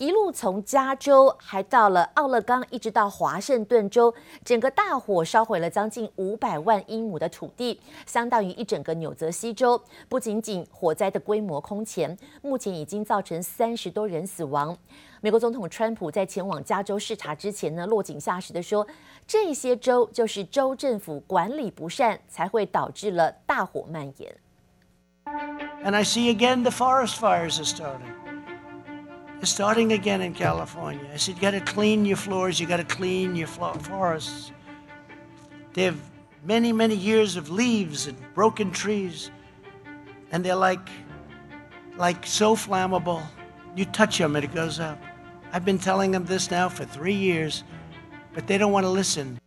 一路从加州还到了奥勒冈，一直到华盛顿州，整个大火烧毁了将近五百万英亩的土地，相当于一整个纽泽西州。不仅仅火灾的规模空前，目前已经造成三十多人死亡。美国总统川普在前往加州视察之前呢，落井下石的说，这些州就是州政府管理不善，才会导致了大火蔓延。And I see again the forest fires are starting. Starting again in California. I said, you got to clean your floors, you got to clean your forests. They have many, many years of leaves and broken trees, and they're like, like so flammable. You touch them and it goes up. I've been telling them this now for three years, but they don't want to listen.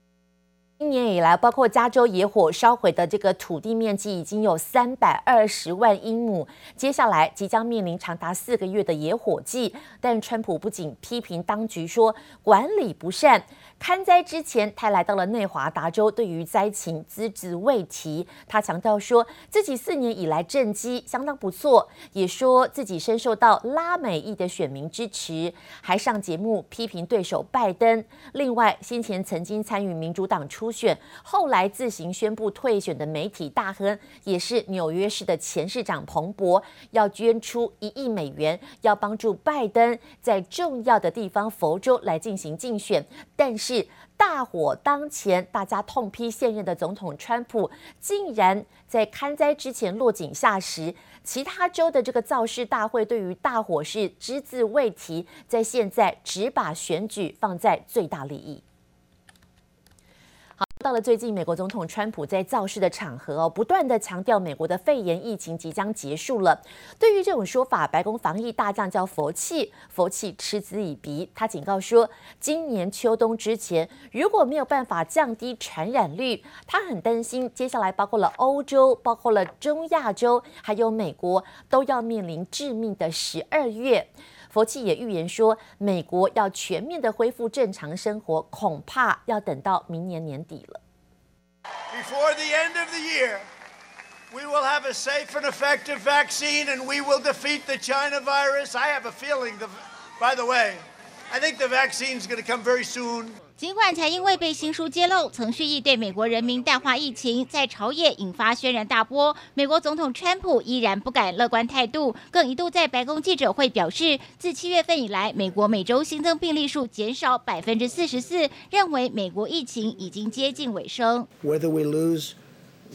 今年以来，包括加州野火烧毁的这个土地面积已经有三百二十万英亩，接下来即将面临长达四个月的野火季。但川普不仅批评当局说管理不善。勘灾之前，他来到了内华达州，对于灾情只字未提。他强调说自己四年以来政绩相当不错，也说自己深受到拉美裔的选民支持，还上节目批评对手拜登。另外，先前曾经参与民主党初选，后来自行宣布退选的媒体大亨，也是纽约市的前市长彭博，要捐出一亿美元，要帮助拜登在重要的地方佛州来进行竞选，但是。大火当前，大家痛批现任的总统川普竟然在勘灾之前落井下石。其他州的这个造势大会对于大火是只字未提，在现在只把选举放在最大利益。到了最近，美国总统川普在造势的场合哦，不断地强调美国的肺炎疫情即将结束了。对于这种说法，白宫防疫大将叫佛气，佛气嗤之以鼻。他警告说，今年秋冬之前如果没有办法降低传染率，他很担心接下来包括了欧洲、包括了中亚洲，还有美国都要面临致命的十二月。佛奇也预言说，美国要全面的恢复正常生活，恐怕要等到明年年底了。Before the end of the year, we will have a safe and effective vaccine, and we will defeat the China virus. I have a feeling, the, by the way, I think the vaccine is going to come very soon. 尽管才因为被新书揭露曾蓄意对美国人民淡化疫情，在朝野引发轩然大波，美国总统川普依然不敢乐观态度，更一度在白宫记者会表示，自七月份以来，美国每周新增病例数减少百分之四十四，认为美国疫情已经接近尾声。Whether we lose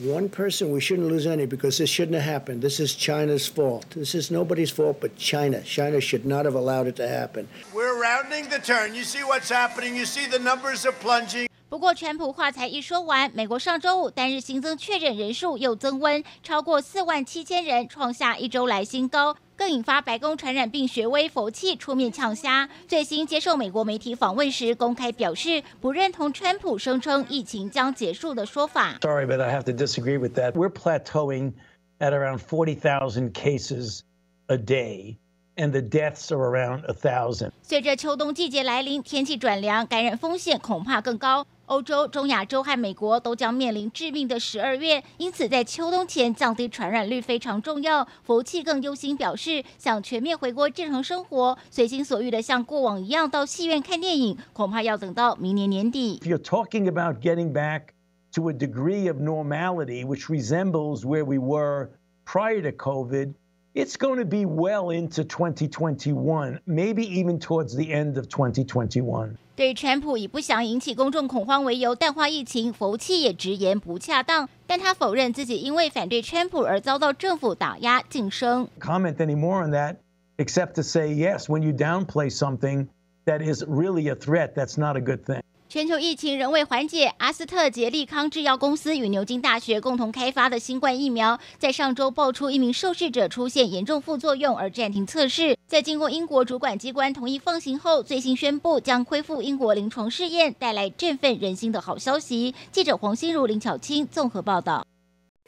one person, we shouldn't lose any because this shouldn't have happened. This is China's fault. This is nobody's fault but China. China should not have allowed it to happen. We're rounding the turn. You see what's happening. You see the numbers are plunging. 不过，川普话才一说完，美国上周五单日新增确诊人数又增温，超过四万七千人，创下一周来新高。 更引发白宫传染病学威佛气出面呛虾。最新接受美国媒体访问时，公开表示不认同川普声称疫情将结束的说法。Sorry, but I have to disagree with that. We're plateauing at around forty thousand cases a day, and the deaths are around 1,000. 随着秋冬季节来临，天气转凉，感染风险恐怕更高。欧洲、中亚洲和美国都将面临致命的十二月，因此在秋冬前降低传染率非常重要。佛奇更忧心表示，想全面回归正常生活，随心所欲的像过往一样到戏院看电影，恐怕要等到明年年底。If you're talking about getting back to a degree of normality, which resembles where we were prior to COVID, it's going to be well into 2021, maybe even towards the end of 2021. 对川普以不想引起公众恐慌为由淡化疫情，佛奇也直言不恰当，但他否认自己因为反对川普而遭到政府打压晋升。Comment anymore on that, except to say yes, when you downplay something that is really a threat, that's not a good thing. 全球疫情仍未缓解，阿斯特杰利康制药公司与牛津大学共同开发的新冠疫苗，在上周爆出一名受试者出现严重副作用而暂停测试。在经过英国主管机关同意放行后，最新宣布将恢复英国临床试验，带来振奋人心的好消息。记者黄心如、林巧清综合报道。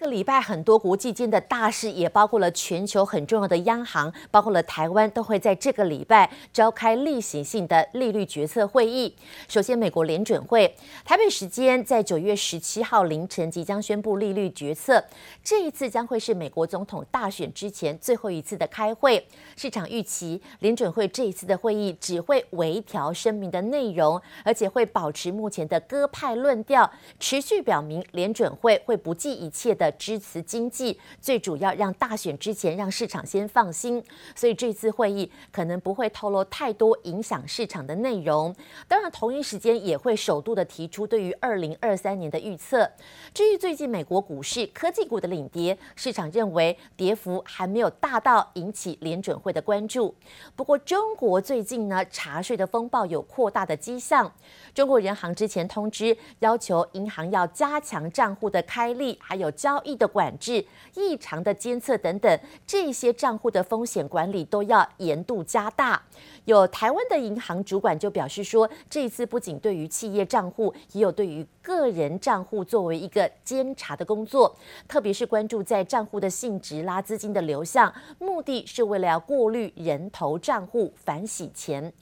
这个礼拜很多国际间的大事，也包括了全球很重要的央行，包括了台湾，都会在这个礼拜召开例行性的利率决策会议。首先，美国联准会台北时间在九月十七号凌晨即将宣布利率决策，这一次将会是美国总统大选之前最后一次的开会。市场预期联准会这一次的会议只会微调声明的内容，而且会保持目前的鸽派论调，持续表明联准会会不计一切的。支持经济，最主要让大选之前让市场先放心，所以这次会议可能不会透露太多影响市场的内容。当然，同一时间也会首度的提出对于二零二三年的预测。至于最近美国股市科技股的领跌，市场认为跌幅还没有大到引起联准会的关注。不过，中国最近呢查税的风暴有扩大的迹象。中国人行之前通知要求银行要加强账户的开立，还有交易的管制、异常的监测等等，这些账户的风险管理都要严度加大。有台湾的银行主管就表示说，这次不仅对于企业账户，也有对于个人账户作为一个监察的工作，特别是关注在账户的性质啦、资金的流向，目的是为了要过滤人头账户、反洗钱。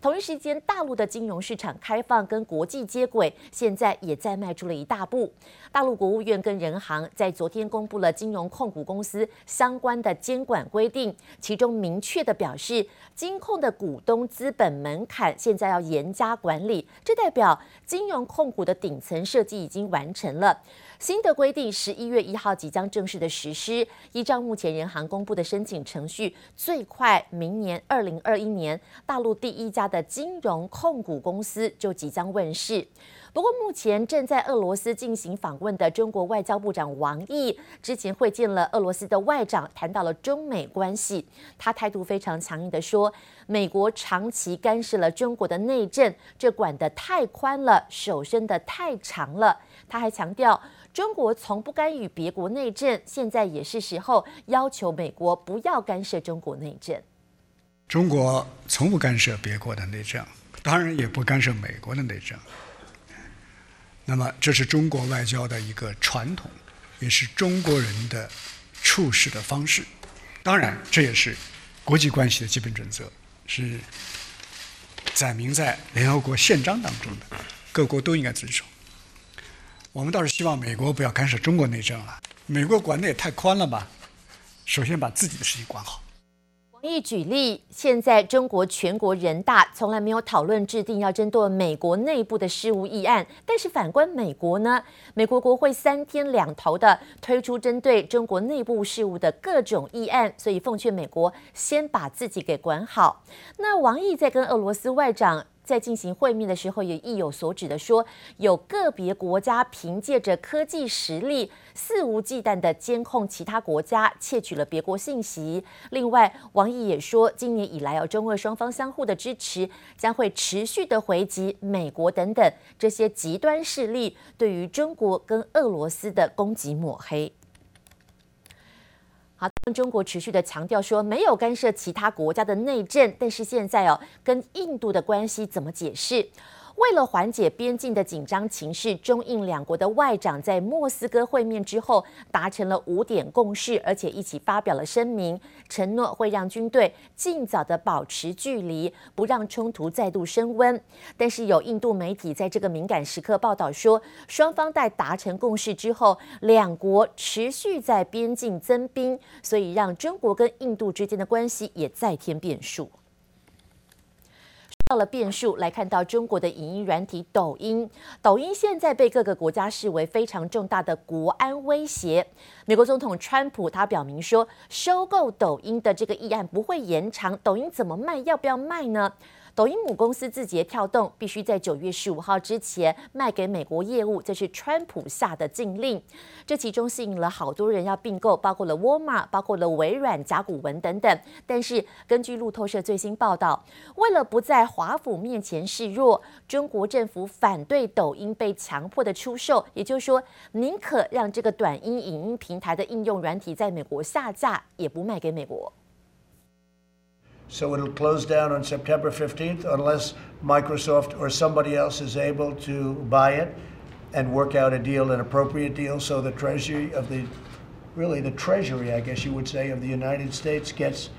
同一时间，大陆的金融市场开放跟国际接轨，现在也在迈出了一大步。大陆国务院跟人行在昨天公布了金融控股公司相关的监管规定，其中明确的表示，金控的股东资本门槛现在要严加管理，这代表金融控股的顶层设计已经完成了。新的规定十一月一号即将正式的实施。依照目前人行公布的申请程序，最快明年二零二一年，大陆第一家的金融控股公司就即将问世。不过，目前正在俄罗斯进行访问的中国外交部长王毅，之前会见了俄罗斯的外长，谈到了中美关系。他态度非常强硬的说，美国长期干涉了中国的内政，这管得太宽了，手伸得太长了。他还强调。中国从不干预别国内政，现在也是时候要求美国不要干涉中国内政。中国从不干涉别国的内政，当然也不干涉美国的内政。那么，这是中国外交的一个传统，也是中国人的处事的方式。当然，这也是国际关系的基本准则，是载明在联合国宪章当中的，各国都应该遵守。我们倒是希望美国不要干涉中国内政了，美国管的也太宽了吧？首先把自己的事情管好。王毅举例，现在中国全国人大从来没有讨论制定要针对美国内部的事务议案，但是反观美国呢？美国国会三天两头的推出针对中国内部事务的各种议案，所以奉劝美国先把自己给管好。那王毅在跟俄罗斯外长。在进行会面的时候，也意有所指的说，有个别国家凭借着科技实力，肆无忌惮地监控其他国家，窃取了别国信息。另外，王毅也说，今年以来，有中俄双方相互的支持，将会持续的回击美国等等这些极端势力对于中国跟俄罗斯的攻击抹黑。好，中国持续的强调说没有干涉其他国家的内政，但是现在哦，跟印度的关系怎么解释？为了缓解边境的紧张情势，中印两国的外长在莫斯科会面之后达成了五点共识，而且一起发表了声明，承诺会让军队尽早的保持距离，不让冲突再度升温。但是有印度媒体在这个敏感时刻报道说，双方在达成共识之后，两国持续在边境增兵，所以让中国跟印度之间的关系也再添变数。到了变数，来看到中国的影音软体抖音。抖音现在被各个国家视为非常重大的国安威胁。美国总统川普他表明说，收购抖音的这个议案不会延长。抖音怎么卖？要不要卖呢？抖音母公司字节跳动必须在九月十五号之前卖给美国业务，这是川普下的禁令。这其中吸引了好多人要并购，包括了沃尔玛，包括了微软、甲骨文等等。但是根据路透社最新报道，为了不在华府面前示弱，中国政府反对抖音被强迫的出售，也就是说，宁可让这个短音影音平台的应用软体在美国下架，也不卖给美国。So it'll close down on September 15th unless Microsoft or somebody else is able to buy it and work out a deal, an appropriate deal, so the Treasury of the really the treasury, I guess you would say, of the United States gets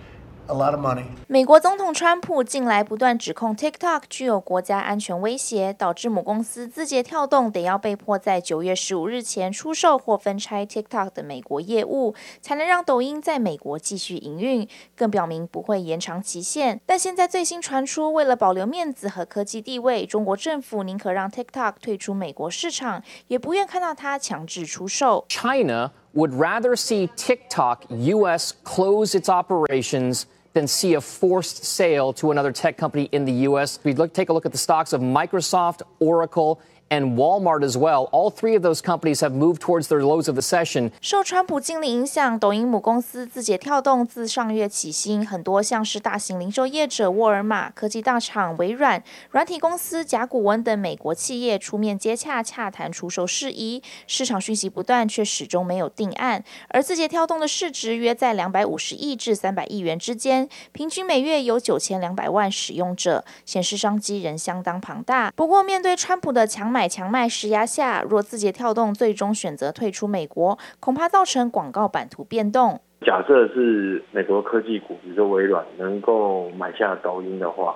a lot of money. 美国总统川普近来不断指控 TikTok 具有国家安全威胁，导致母公司字节跳动得要被迫在九月十五日前出售或分拆 TikTok 的美国业务，才能让抖音在美国继续营运，更表明不会延长期限。但现在最新传出，为了保留面子和科技地位，中国政府宁可让 TikTok 退出美国市场，也不愿看到它强制出售。China would rather see TikTok US close its operations than see a forced sale to another tech company in the U.S. We look, take a look at the stocks of Microsoft, Oracle, and Walmart as well. All three of those companies have moved towards their lows of the session. 受川普禁令影响，抖音母公司字节跳动自上月起薪，很多像是大型零售业者沃尔玛、科技大厂微软、软体公司甲骨文等美国企业出面接洽洽谈出售事宜。市场讯息不断，却始终没有定案。而字节跳动的市值约在两百五十亿至三百亿元之间，平均每月有九千两百万使用者，显示商机仍相当庞大。不过，面对川普的强买买强卖施压下，若字节跳动最终选择退出美国，恐怕造成广告版图变动。假设是美国科技股，比如说微软，能够买下抖音的话，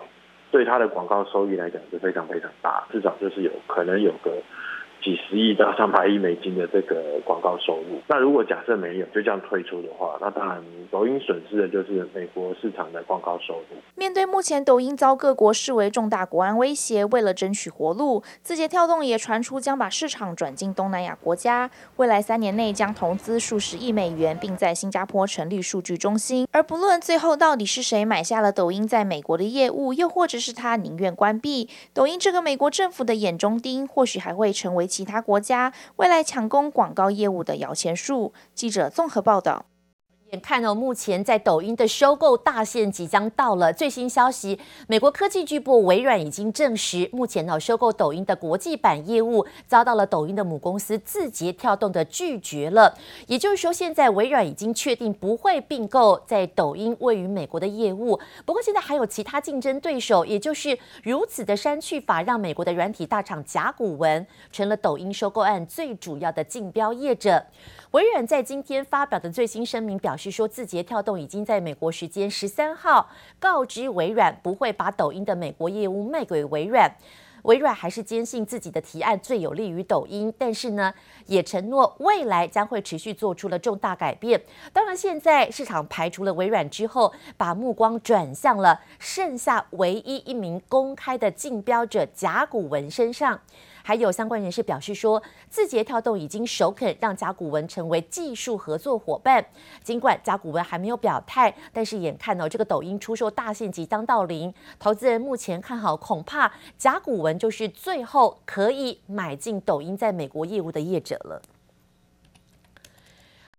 对它的广告收益来讲是非常非常大，至少就是有可能有个。几十亿到上百亿美金的这个广告收入。那如果假设没有就这样退出的话，那当然抖音损失的就是美国市场的广告收入。面对目前抖音遭各国视为重大国安威胁，为了争取活路，字节跳动也传出将把市场转进东南亚国家，未来三年内将投资数十亿美元，并在新加坡成立数据中心。而不论最后到底是谁买下了抖音在美国的业务，又或者是他宁愿关闭抖音这个美国政府的眼中钉，或许还会成为。其他国家未来抢攻广告业务的摇钱树。记者综合报道。看到目前在抖音的收购大限即将到了，最新消息，美国科技巨擘微软已经证实，目前呢收购抖音的国际版业务遭到了抖音的母公司字节跳动的拒绝了。也就是说，现在微软已经确定不会并购在抖音位于美国的业务。不过现在还有其他竞争对手，也就是如此的删去法，让美国的软体大厂甲骨文成了抖音收购案最主要的竞标业者。微软在今天发表的最新声明表示是说，字节跳动已经在美国时间十三号告知微软不会把抖音的美国业务卖给微软。微软还是坚信自己的提案最有利于抖音，但是呢，也承诺未来将会持续做出了重大改变。当然，现在市场排除了微软之后，把目光转向了剩下唯一一名公开的竞标者甲骨文身上。还有相关人士表示说，字节跳动已经首肯让甲骨文成为技术合作伙伴。尽管甲骨文还没有表态，但是眼看到这个抖音出售大限即将到临，投资人目前看好，恐怕甲骨文就是最后可以买进抖音在美国业务的业者了。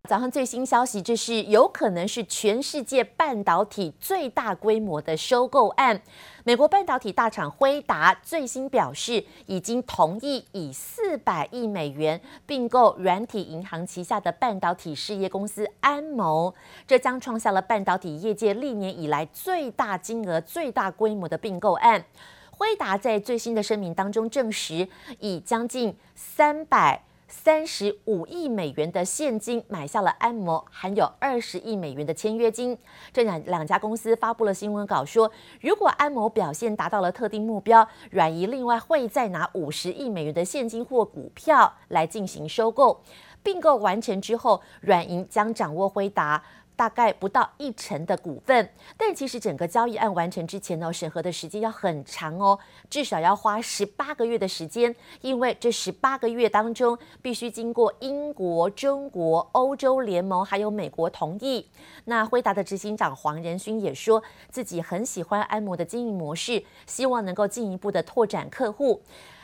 早上最新消息，这是有可能是全世界半导体最大规模的收购案。美国半导体大厂辉达最新表示，已经同意以四百亿美元并购软体银行旗下的半导体事业公司安谋，这将创下了半导体业界历年以来最大金额、最大规模的并购案。辉达在最新的声明当中证实，以将近三百。三十五亿美元的现金买下了安某，含有二十亿美元的签约金。这两两家公司发布了新闻稿说，如果安某表现达到了特定目标，软银另外会再拿五十亿美元的现金或股票来进行收购。并购完成之后，软银将掌握辉达。大概不到一成的股份，但其实整个交易案完成之前呢，审核的时间要很长哦，至少要花十八个月的时间，因为这十八个月当中必须经过英国、中国、欧洲联盟还有美国同意。那辉达的执行长黄仁勋也说自己很喜欢安摩的经营模式，希望能够进一步的拓展客户。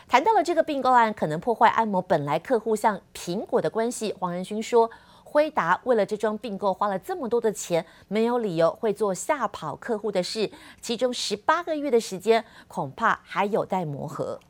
谈到了这个并购案可能破坏安摩本来客户像苹果的关系，黄仁勋说。辉达为了这桩并购花了这么多的钱，没有理由会做吓跑客户的事。其中十八个月的时间，恐怕还有待磨合。